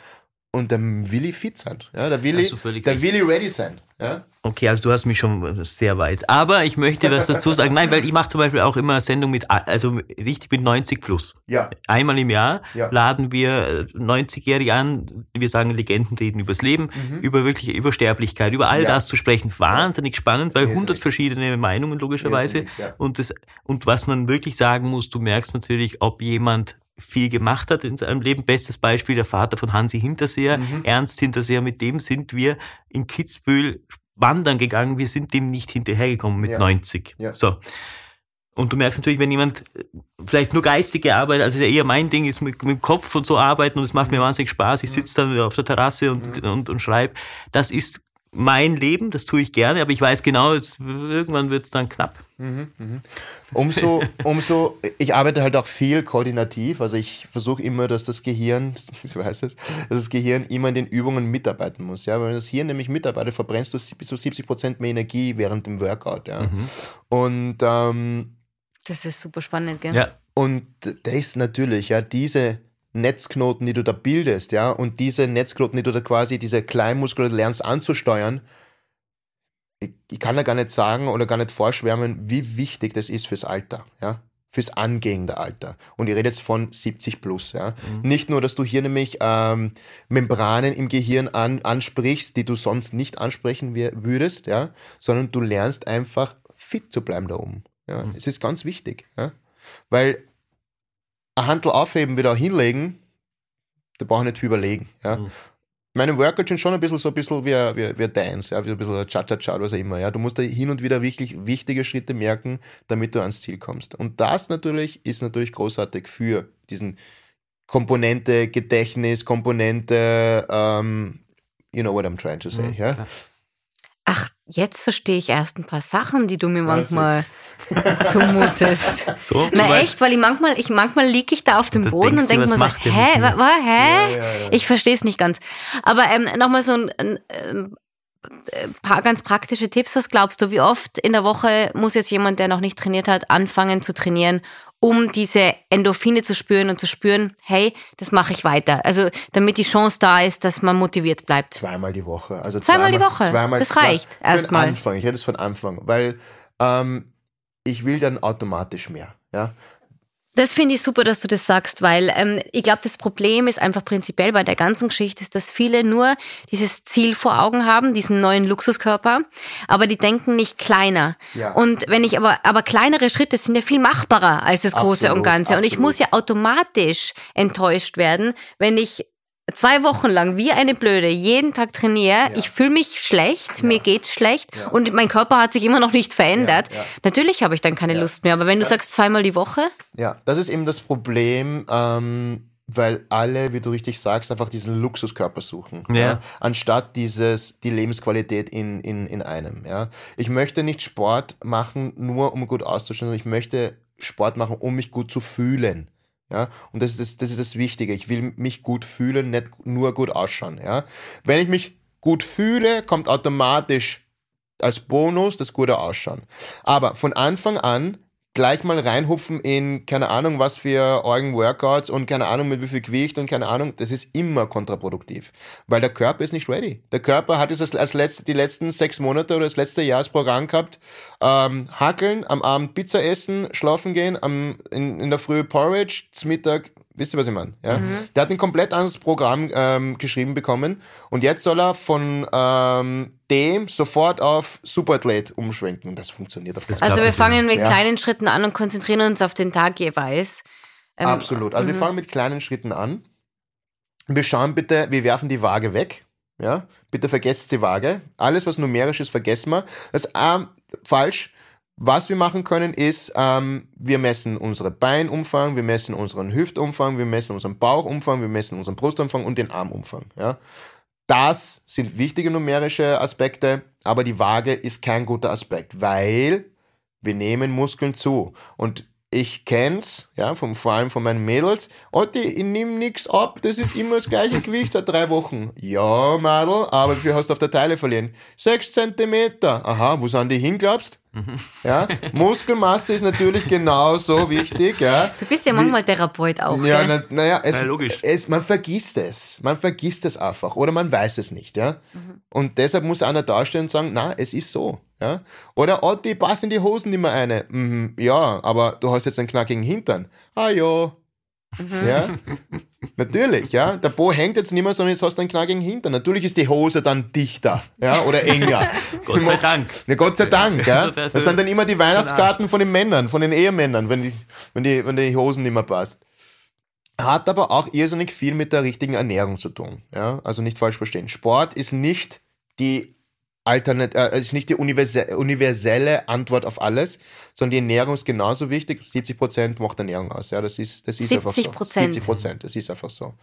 Und dann will ich fit sein. Ja, da will ich, da will ich ready sein. Ja? Okay, also du hast mich schon sehr weit. Aber ich möchte was dazu sagen. Nein, weil ich mache zum Beispiel auch immer Sendung mit, also richtig mit 90 plus. Ja. Einmal im Jahr ja. laden wir 90-Jährige an. Wir sagen, Legenden reden übers Leben, mhm. über wirkliche Übersterblichkeit, über all ja. das zu sprechen. Wahnsinnig spannend, weil 100 verschiedene Meinungen logischerweise. Ja. Und das, und was man wirklich sagen muss, du merkst natürlich, ob jemand viel gemacht hat in seinem Leben. Bestes Beispiel der Vater von Hansi Hinterseher, mhm. Ernst Hinterseher, mit dem sind wir in Kitzbühel wandern gegangen. Wir sind dem nicht hinterhergekommen mit ja. 90. Ja. So. Und du merkst natürlich, wenn jemand äh, vielleicht nur geistige Arbeit, also eher mein Ding ist mit, mit dem Kopf und so arbeiten und es macht mir mhm. wahnsinnig Spaß. Ich mhm. sitze dann auf der Terrasse und, mhm. und, und schreibe. Das ist mein Leben, das tue ich gerne, aber ich weiß genau, es, irgendwann wird es dann knapp. Mhm, mh. Umso, umso, ich arbeite halt auch viel koordinativ, also ich versuche immer, dass das Gehirn, so heißt es, dass das Gehirn immer in den Übungen mitarbeiten muss, ja, wenn das Hirn nämlich mitarbeitet, verbrennst du bis zu 70 Prozent mehr Energie während dem Workout, ja. Mhm. Und, ähm, Das ist super spannend, gell? Ja. Und das natürlich, ja, diese, Netzknoten, die du da bildest, ja, und diese Netzknoten, die du da quasi, diese Kleinmuskulatur lernst anzusteuern, ich, ich, kann da gar nicht sagen oder gar nicht vorschwärmen, wie wichtig das ist fürs Alter, ja, fürs angehende Alter. Und ich rede jetzt von 70 plus, ja. Mhm. Nicht nur, dass du hier nämlich ähm, Membranen im Gehirn an, ansprichst, die du sonst nicht ansprechen würdest, ja, sondern du lernst einfach fit zu bleiben da oben. Ja. Mhm. Es ist ganz wichtig, ja. Weil ein Handel aufheben, wieder hinlegen, da brauche ich nicht viel überlegen. Ja. Mhm. Meine Workouts sind schon ein bisschen so ein bisschen wie, wie, wie Dance, ja, wie ein bisschen Cha-Cha-Cha, was auch immer. Ja. Du musst da hin und wieder wirklich wichtige Schritte merken, damit du ans Ziel kommst. Und das natürlich ist natürlich großartig für diesen Komponente Gedächtnis, Komponente, um, you know what I'm trying to say. Mhm, ja. Ach, jetzt verstehe ich erst ein paar Sachen, die du mir manchmal zumutest. So, Na echt, weil ich manchmal, ich manchmal liege ich da auf dem Boden und denke mir so, hä, hä? Ja, ja, ja. Ich verstehe es nicht ganz. Aber ähm, nochmal so ein, ein, paar ganz praktische Tipps. Was glaubst du, wie oft in der Woche muss jetzt jemand, der noch nicht trainiert hat, anfangen zu trainieren, um diese Endorphine zu spüren und zu spüren, hey, das mache ich weiter. Also damit die Chance da ist, dass man motiviert bleibt. Zweimal die Woche. Also zweimal, zweimal die Woche. Zweimal, das reicht erstmal. Anfang. Ich hätte es von Anfang, weil ähm, ich will dann automatisch mehr. Ja, das finde ich super, dass du das sagst, weil ähm, ich glaube, das Problem ist einfach prinzipiell bei der ganzen Geschichte, ist, dass viele nur dieses Ziel vor Augen haben, diesen neuen Luxuskörper, aber die denken nicht kleiner. Ja. Und wenn ich aber, aber kleinere Schritte sind ja viel machbarer als das Große absolut, und Ganze. Absolut. Und ich muss ja automatisch enttäuscht werden, wenn ich zwei Wochen lang wie eine Blöde jeden Tag trainiere, ja. ich fühle mich schlecht, ja. mir geht's schlecht ja. und mein Körper hat sich immer noch nicht verändert. Natürlich habe ich dann keine Lust mehr. Aber wenn du das, sagst zweimal die Woche? Ja, das ist eben das Problem. Ähm, weil alle, wie du richtig sagst, einfach diesen Luxuskörper suchen, ja. ja. anstatt dieses die Lebensqualität in, in, in einem. Ja. Ich möchte nicht Sport machen, nur um gut auszuschauen, ich möchte Sport machen, um mich gut zu fühlen. Ja, und das ist das, das ist das Wichtige. Ich will mich gut fühlen, nicht nur gut ausschauen. Ja, wenn ich mich gut fühle, kommt automatisch als Bonus das gute Ausschauen. Aber von Anfang an gleich mal reinhupfen in keine Ahnung was für Orgen Workouts und keine Ahnung mit wie viel Gewicht und keine Ahnung, das ist immer kontraproduktiv, weil der Körper ist nicht ready. Der Körper hat jetzt als letzte, die letzten sechs Monate oder das letzte Jahr das Programm gehabt, ähm, hackeln, am Abend Pizza essen, schlafen gehen, am, in, in der Früh Porridge, zum Mittag Wisst ihr, was ich meine? Ja? Mhm. Der hat ein komplett anderes Programm ähm, geschrieben bekommen und jetzt soll er von ähm, dem sofort auf Superathlet umschwenken und das funktioniert auf keinen Also wir fangen mit ja. kleinen Schritten an und konzentrieren uns auf den Tag jeweils. Ähm, Absolut. Also wir mhm. fangen mit kleinen Schritten an. Wir schauen bitte, wir werfen die Waage weg. Ja, bitte vergesst die Waage. Alles, was numerisch ist, vergessen wir. Das ist ähm, falsch. Was wir machen können, ist, ähm, wir messen unseren Beinumfang, wir messen unseren Hüftumfang, wir messen unseren Bauchumfang, wir messen unseren Brustumfang und den Armumfang. Ja? Das sind wichtige numerische Aspekte, aber die Waage ist kein guter Aspekt, weil wir nehmen Muskeln zu. Und ich kenn's, ja, vom, vor allem von meinen Mädels. Otti, ich nimm nix ab, das ist immer das gleiche Gewicht seit drei Wochen. Ja, Madel, aber wie viel hast du auf der Teile verlieren? Sechs Zentimeter. Aha, wo sind die hin, glaubst? Mhm. Ja, Muskelmasse ist natürlich genauso wichtig. Ja. Du bist ja manchmal Therapeut auch. Ja, naja, na es, ja, logisch. Es, man vergisst es. Man vergisst es einfach oder man weiß es nicht. Ja. Mhm. Und deshalb muss einer dastehen und sagen, na, es ist so. Ja? Oder, oh, die passen die Hosen nicht mehr eine. Mhm, ja, aber du hast jetzt einen knackigen Hintern. Ah ja. Mhm. Ja, natürlich, ja. Der Po hängt jetzt nicht mehr, sondern jetzt hast du einen knackigen Hintern. Natürlich ist die Hose dann dichter, ja, oder enger. Gott sei Dank. Ja, Gott sei Dank, ja. Das sind dann immer die Weihnachtskarten von den Männern, von den Ehemännern, wenn die, wenn die, wenn die Hosen nicht mehr passt. Hat aber auch irrsinnig viel mit der richtigen Ernährung zu tun, ja. Also nicht falsch verstehen. Sport ist nicht die Alternat äh, ist nicht die universelle Antwort auf alles, sondern die Ernährung ist genauso wichtig. 70 Prozent macht Ernährung aus. Ja, das ist, das ist einfach so. 70 Prozent, das ist einfach so.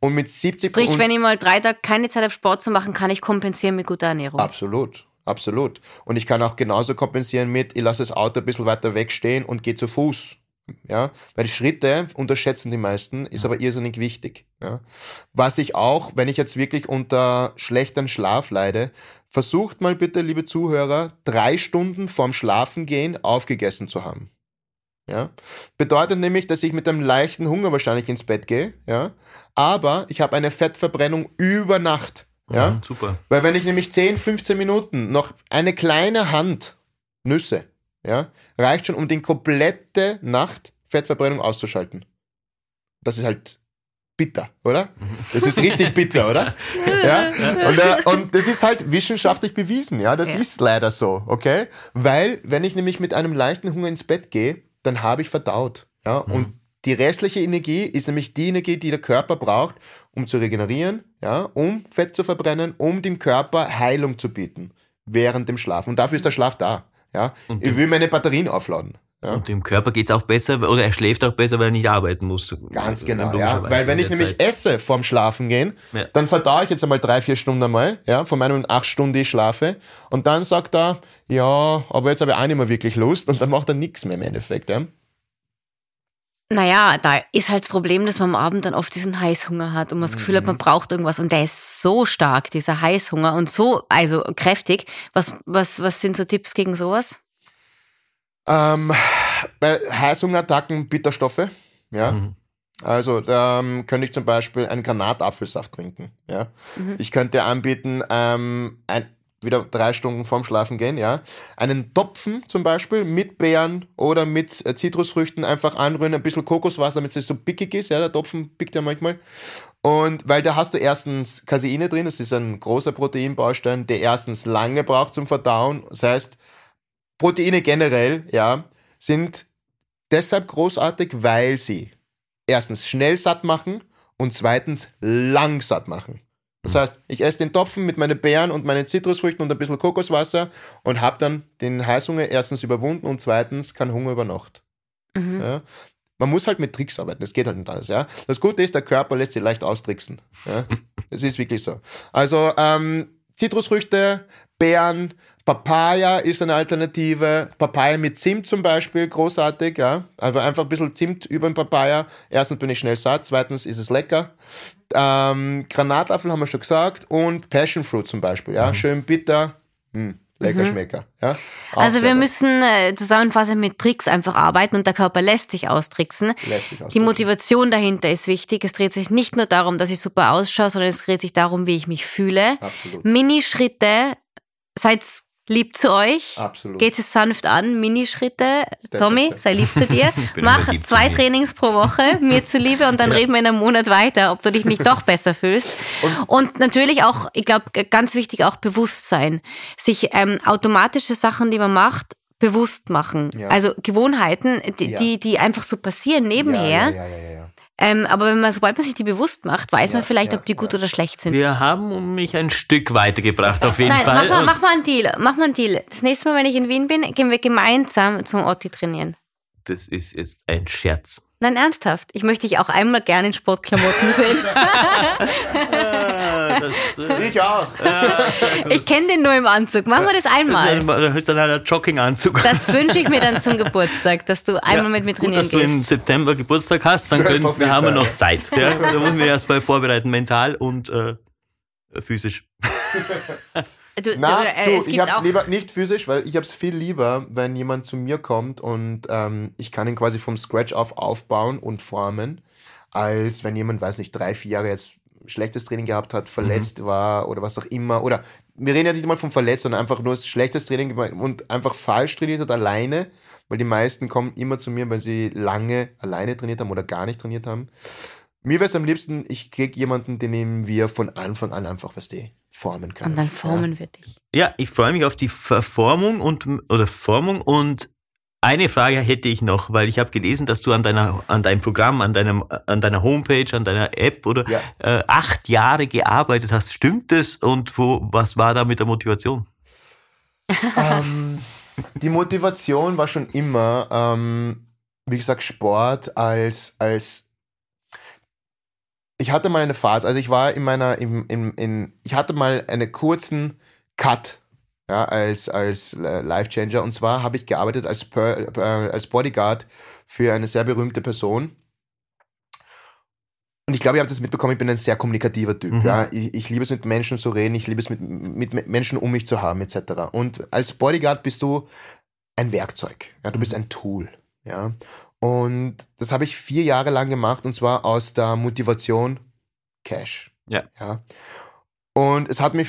Und mit 70% Sprich, wenn ich mal drei Tage keine Zeit habe, Sport zu machen, kann ich kompensieren mit guter Ernährung. Absolut. Absolut. Und ich kann auch genauso kompensieren mit, ich lasse das Auto ein bisschen weiter wegstehen und gehe zu Fuß. Ja, weil Schritte unterschätzen die meisten, ist aber irrsinnig wichtig. Ja. Was ich auch, wenn ich jetzt wirklich unter schlechten Schlaf leide, versucht mal bitte, liebe Zuhörer, drei Stunden vorm Schlafengehen aufgegessen zu haben. Ja, bedeutet nämlich, dass ich mit einem leichten Hunger wahrscheinlich ins Bett gehe, ja, aber ich habe eine Fettverbrennung über Nacht. Ja, mhm, super. Weil wenn ich nämlich 10, 15 Minuten noch eine kleine Hand Nüsse ja, reicht schon, um den komplette Nacht Fettverbrennung auszuschalten. Das ist halt bitter, oder? Das ist richtig bitter, oder? Ja? Und, äh, und das ist halt wissenschaftlich bewiesen, ja. Das ja. ist leider so, okay? Weil, wenn ich nämlich mit einem leichten Hunger ins Bett gehe, dann habe ich verdaut, ja. Mhm. Und die restliche Energie ist nämlich die Energie, die der Körper braucht, um zu regenerieren, ja, um Fett zu verbrennen, um dem Körper Heilung zu bieten während dem Schlafen. Und dafür ist der Schlaf da. Ja? ich will meine Batterien aufladen. Ja? Und dem Körper geht's auch besser, oder er schläft auch besser, weil er nicht arbeiten muss. Ganz genau, ja. Weil wenn ich nämlich Zeit. esse vorm Schlafen gehen, ja. dann verdaue ich jetzt einmal drei, vier Stunden einmal, ja, von meinen acht Stunden, die ich schlafe. Und dann sagt er, ja, aber jetzt habe ich auch nicht mehr wirklich Lust und dann macht er nichts mehr im Endeffekt, ja. Naja, da ist halt das Problem, dass man am Abend dann oft diesen Heißhunger hat und man das Gefühl hat, man mhm. braucht irgendwas. Und der ist so stark, dieser Heißhunger und so, also kräftig. Was, was, was sind so Tipps gegen sowas? Ähm, bei Heißhungerattacken Bitterstoffe, ja. Mhm. Also da ähm, könnte ich zum Beispiel einen Granatapfelsaft trinken. Ja? Mhm. Ich könnte anbieten, ähm, ein, wieder drei Stunden vorm Schlafen gehen, ja. Einen Topfen zum Beispiel mit Beeren oder mit äh, Zitrusfrüchten einfach anrühren, ein bisschen Kokoswasser, damit es so pickig ist, ja. Der Topfen pickt ja manchmal. Und weil da hast du erstens Caseine drin, das ist ein großer Proteinbaustein, der erstens lange braucht zum Verdauen. Das heißt, Proteine generell, ja, sind deshalb großartig, weil sie erstens schnell satt machen und zweitens lang satt machen. Das mhm. heißt, ich esse den Topfen mit meinen Beeren und meinen Zitrusfrüchten und ein bisschen Kokoswasser und habe dann den Heißhunger erstens überwunden und zweitens kein Hunger über Nacht. Mhm. Ja? Man muss halt mit Tricks arbeiten, das geht halt nicht alles. Ja? Das Gute ist, der Körper lässt sich leicht austricksen. Ja? Das ist wirklich so. Also ähm, Zitrusfrüchte, Beeren, Papaya ist eine Alternative. Papaya mit Zimt zum Beispiel, großartig, ja. Also einfach ein bisschen Zimt über den Papaya. Erstens bin ich schnell satt, zweitens ist es lecker. Ähm, Granatapfel haben wir schon gesagt und Passion Fruit zum Beispiel, ja. Schön bitter. Hm. Lecker Schmecker. Ja? Also wir müssen äh, zusammenfassend mit Tricks einfach arbeiten und der Körper lässt sich austricksen. Lässt sich Die austricksen. Motivation dahinter ist wichtig. Es dreht sich nicht nur darum, dass ich super ausschaue, sondern es dreht sich darum, wie ich mich fühle. Absolut. Minischritte, seid lieb zu euch. Absolut. Geht es sanft an, Minischritte. Step Tommy, step. sei lieb zu dir. Mach zwei. Trainings pro Woche, mir zuliebe, und dann reden wir in einem Monat weiter, ob du dich nicht doch besser fühlst. Und, natürlich auch, ich glaube, ganz wichtig auch Bewusstsein. Sich ähm, automatische Sachen, die man macht, bewusst machen. Ja. Also Gewohnheiten, die, Ja. die, die einfach so passieren nebenher. Ähm, aber wenn man, sobald man sich die bewusst macht, weiß man Ja, vielleicht, ja, ob die gut ja. oder schlecht sind. Wir haben mich ein Stück weitergebracht, auf jeden Nein, Fall. mach mal, mach mal einen Deal. Mach mal einen Deal. Das nächste Mal, wenn ich in Wien bin, gehen wir gemeinsam zum Otti trainieren. Das ist jetzt ein Scherz. Nein, ernsthaft. Ich möchte dich auch einmal gerne in Sportklamotten sehen. das, äh, Ich auch. ich kenne den nur im Anzug. Machen wir das einmal. Da ist dann halt ein Jogginganzug. Das wünsche ich mir dann zum Geburtstag, dass du einmal mit mir Gut, trainieren dass du im gehst. September Geburtstag hast, dann können, wir haben wir noch Zeit. Ja? Da müssen wir erst mal vorbereiten, mental und äh, physisch. Du, Na, du, äh, du, es ich hab's lieber nicht physisch, weil ich hab's viel lieber, wenn jemand zu mir kommt und ähm, ich kann ihn quasi vom Scratch auf aufbauen und formen, als wenn jemand, weiß nicht, drei, vier Jahre jetzt schlechtes Training gehabt hat, verletzt war oder was auch immer. Oder wir reden ja nicht mal vom Verletzt, sondern einfach nur schlechtes Training und einfach falsch trainiert hat alleine, weil die meisten kommen immer zu mir, weil sie lange alleine trainiert haben oder gar nicht trainiert haben. Mir wäre es am liebsten, ich krieg jemanden, den wir von Anfang an einfach, was die formen können. und dann formen wir dich. Ja, ich freue mich auf die Verformung und oder Formung und eine Frage hätte ich noch, weil ich habe gelesen, dass du an deiner an deinem Programm, an deinem an deiner Homepage, an deiner App oder Ja. äh, acht Jahre gearbeitet hast. Stimmt das? Und wo was war da mit der Motivation? ähm, die Motivation war schon immer, ähm, wie gesagt, Sport als, als ich hatte mal eine Phase, also ich war in meiner, im, im, in, ich hatte mal einen kurzen Cut ja, als, als äh, Life-Changer und zwar habe ich gearbeitet als, per, äh, als Bodyguard für eine sehr berühmte Person. Und ich glaube, ihr habt das mitbekommen, ich bin ein sehr kommunikativer Typ. Mhm. Ja? Ich, ich liebe es, mit Menschen zu reden, ich liebe es, mit, mit, Menschen um mich zu haben, etc. Und als Bodyguard bist du ein Werkzeug. Ja? Du bist ein Tool. Ja? Und das habe ich vier Jahre lang gemacht und zwar aus der Motivation Cash. Ja. ja? Und es hat mich,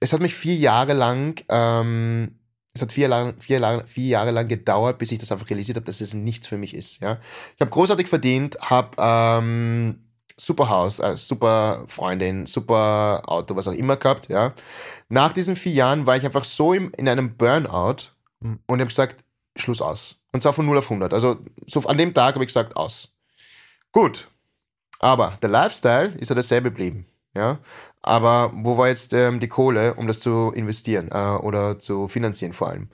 es hat mich vier Jahre lang, ähm, es hat vier, vier, vier Jahre lang gedauert, bis ich das einfach realisiert habe, dass es nichts für mich ist. Ja? Ich habe großartig verdient, habe ähm, super Haus, äh, super Freundin, super Auto, was auch immer gehabt. Ja? Nach diesen vier Jahren war ich einfach so im, in einem Burnout Mhm. und habe gesagt, Schluss aus. Und zwar von 0 auf 100. Also so an dem Tag habe ich gesagt, aus. Gut. Aber der Lifestyle ist ja dasselbe geblieben. Ja? Aber wo war jetzt ähm, die Kohle, um das zu investieren äh, oder zu finanzieren vor allem?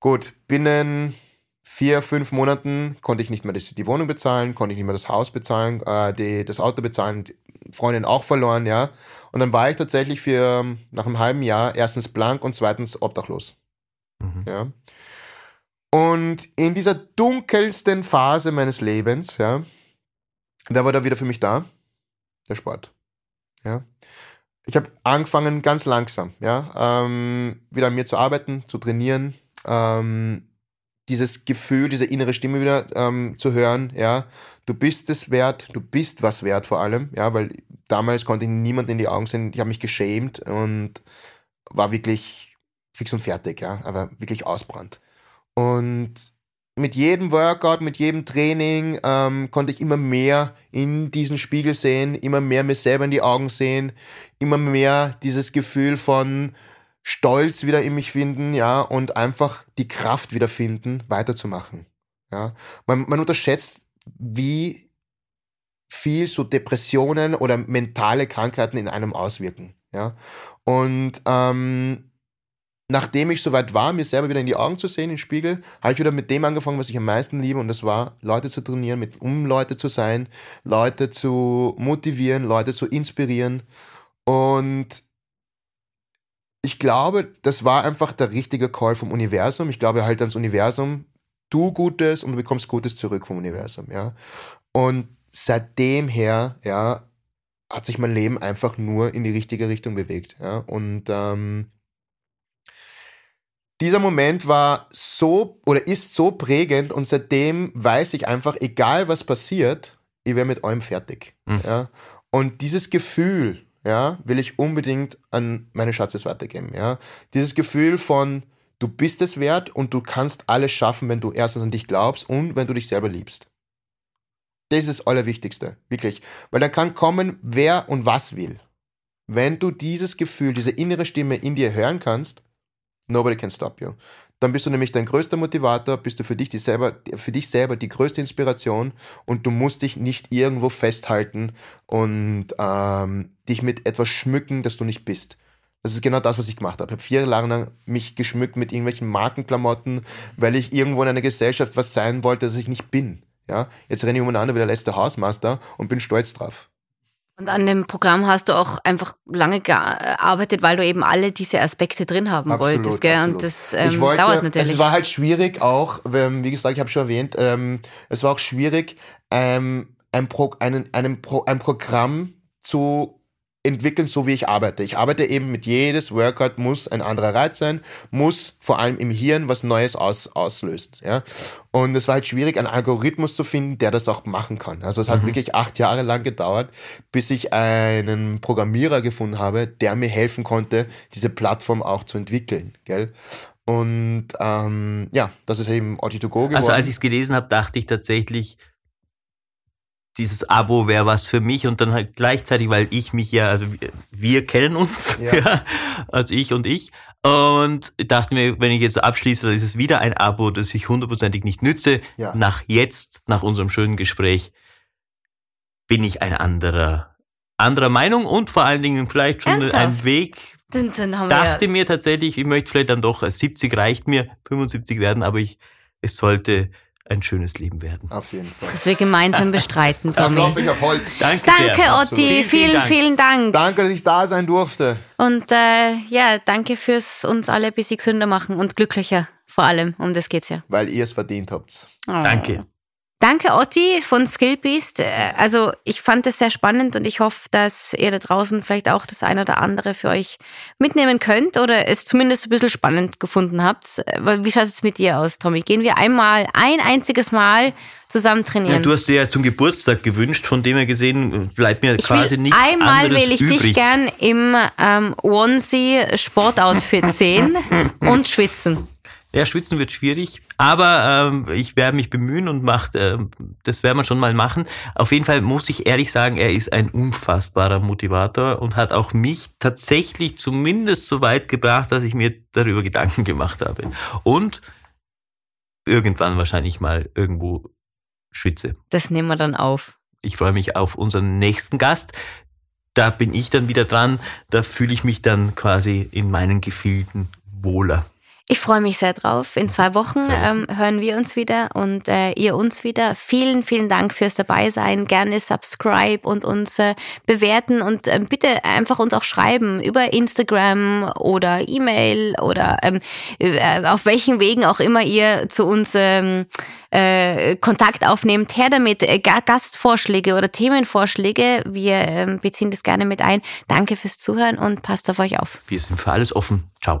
Gut, binnen vier, fünf Monaten konnte ich nicht mehr die Wohnung bezahlen, konnte ich nicht mehr das Haus bezahlen, äh, die, das Auto bezahlen, Freundin auch verloren, ja. Und dann war ich tatsächlich für ähm, nach einem halben Jahr erstens blank und zweitens obdachlos. Mhm. Ja. Und in dieser dunkelsten Phase meines Lebens, ja, da war da wieder für mich da, der Sport. Ja. Ich habe angefangen ganz langsam, ja, ähm, wieder an mir zu arbeiten, zu trainieren, ähm, dieses Gefühl, diese innere Stimme wieder ähm, zu hören, ja, du bist es wert, du bist was wert vor allem, ja, weil damals konnte ich niemand in die Augen sehen, ich habe mich geschämt und war wirklich fix und fertig, ja, aber wirklich ausbrannt. Und mit jedem Workout, mit jedem Training ähm, konnte ich immer mehr in diesen Spiegel sehen, immer mehr mir selber in die Augen sehen, immer mehr dieses Gefühl von Stolz wieder in mich finden, ja, und einfach die Kraft wieder finden, weiterzumachen. Ja. Man, man unterschätzt, wie viel so Depressionen oder mentale Krankheiten in einem auswirken. Ja. Und ähm, nachdem ich soweit war, mir selber wieder in die Augen zu sehen, im Spiegel, habe ich wieder mit dem angefangen, was ich am meisten liebe, und das war, Leute zu trainieren, mit, um Leute zu sein, Leute zu motivieren, Leute zu inspirieren. Und ich glaube, das war einfach der richtige Call vom Universum. Ich glaube halt ans Universum, tu Gutes und du bekommst Gutes zurück vom Universum, ja. Und seitdem her, ja, hat sich mein Leben einfach nur in die richtige Richtung bewegt, ja. Und ähm, dieser Moment war so oder ist so prägend und seitdem weiß ich einfach, egal was passiert, ich werde mit allem fertig. Mhm. Ja? Und dieses Gefühl, ja, will ich unbedingt an meine Schatzes weitergeben. Ja? Dieses Gefühl von, du bist es wert und du kannst alles schaffen, wenn du erstens an dich glaubst und wenn du dich selber liebst. Das ist das Allerwichtigste, wirklich. Weil dann kann kommen, wer und was will. Wenn du dieses Gefühl, diese innere Stimme in dir hören kannst, Nobody can stop you. Dann bist du nämlich dein größter Motivator, bist du für dich, die selber, für dich selber die größte Inspiration und du musst dich nicht irgendwo festhalten und ähm, dich mit etwas schmücken, das du nicht bist. Das ist genau das, was ich gemacht habe. Ich habe vier Jahre lang mich geschmückt mit irgendwelchen Markenklamotten, weil ich irgendwo in einer Gesellschaft was sein wollte, das ich nicht bin. Ja, jetzt renne ich umeinander wie der letzte Hausmeister und bin stolz drauf. Und an dem Programm hast du auch einfach lange gearbeitet, weil du eben alle diese Aspekte drin haben absolut, wolltest, gell? Absolut. Und das ähm, wollte, dauert natürlich. Es war halt schwierig auch, wie gesagt, ich habe schon erwähnt, ähm, es war auch schwierig, ähm, ein, Pro, einen, einen Pro, ein Programm zu entwickeln, so wie ich arbeite. Ich arbeite eben mit jedes Workout muss ein anderer Reiz sein, muss vor allem im Hirn was Neues aus, auslöst. Ja? Und es war halt schwierig, einen Algorithmus zu finden, der das auch machen kann. Also es hat mhm. wirklich acht Jahre lang gedauert, bis ich einen Programmierer gefunden habe, der mir helfen konnte, diese Plattform auch zu entwickeln. Gell? Und ähm, ja, das ist eben Audi2Go geworden. Also als ich es gelesen habe, dachte ich tatsächlich, dieses Abo wäre was für mich und dann halt gleichzeitig, weil ich mich ja, also wir, wir kennen uns, ja. ja. also ich und ich. Und dachte mir, wenn ich jetzt abschließe, dann ist es wieder ein Abo, das ich hundertprozentig nicht nütze. Ja. Nach jetzt, nach unserem schönen Gespräch, bin ich ein anderer, anderer Meinung und vor allen Dingen vielleicht schon Ernsthaft? ein Weg. Dann, dann dachte mir tatsächlich, ich möchte vielleicht dann doch 70 reicht mir, 75 werden, aber ich, es sollte ein schönes Leben werden. Auf jeden Fall. Das wir gemeinsam bestreiten, Tommy. Das ich auf Holz. Danke, danke sehr. Otti. Vielen, vielen, Dank. vielen Dank. Danke, dass ich da sein durfte. Und äh, ja, danke fürs uns alle ein bisschen gesünder machen und glücklicher vor allem. Um das geht's ja. Weil ihr es verdient habt. Oh. Danke. Danke, Otti von Skillbeast. Äh, also ich fand es sehr spannend und ich hoffe, dass ihr da draußen vielleicht auch das eine oder andere für euch mitnehmen könnt oder es zumindest ein bisschen spannend gefunden habt. Äh, wie schaut es mit dir aus, Tommy? Gehen wir einmal, ein einziges Mal zusammen trainieren? Ja, du hast dir ja zum Geburtstag gewünscht, von dem her gesehen bleibt mir ich quasi nichts Einmal will ich übrig. dich gern im ähm, Onesie Sportoutfit sehen und schwitzen. Ja, schwitzen wird schwierig, aber ähm, ich werde mich bemühen und macht, äh, das werden wir schon mal machen. Auf jeden Fall muss ich ehrlich sagen, er ist ein unfassbarer Motivator und hat auch mich tatsächlich zumindest so weit gebracht, dass ich mir darüber Gedanken gemacht habe. Und irgendwann wahrscheinlich mal irgendwo schwitze. Das nehmen wir dann auf. Ich freue mich auf unseren nächsten Gast. Da bin ich dann wieder dran. Da fühle ich mich dann quasi in meinen Gefilden wohler. Ich freue mich sehr drauf. In zwei Wochen ähm, hören wir uns wieder und äh, ihr uns wieder. Vielen, vielen Dank fürs Dabeisein. Gerne subscribe und uns äh, bewerten und äh, bitte einfach uns auch schreiben über Instagram oder E-Mail oder ähm, äh, auf welchen Wegen auch immer ihr zu uns ähm, äh, Kontakt aufnehmt. Her damit. Äh, Gastvorschläge oder Themenvorschläge. Wir äh, beziehen das gerne mit ein. Danke fürs Zuhören und passt auf euch auf. Wir sind für alles offen. Ciao.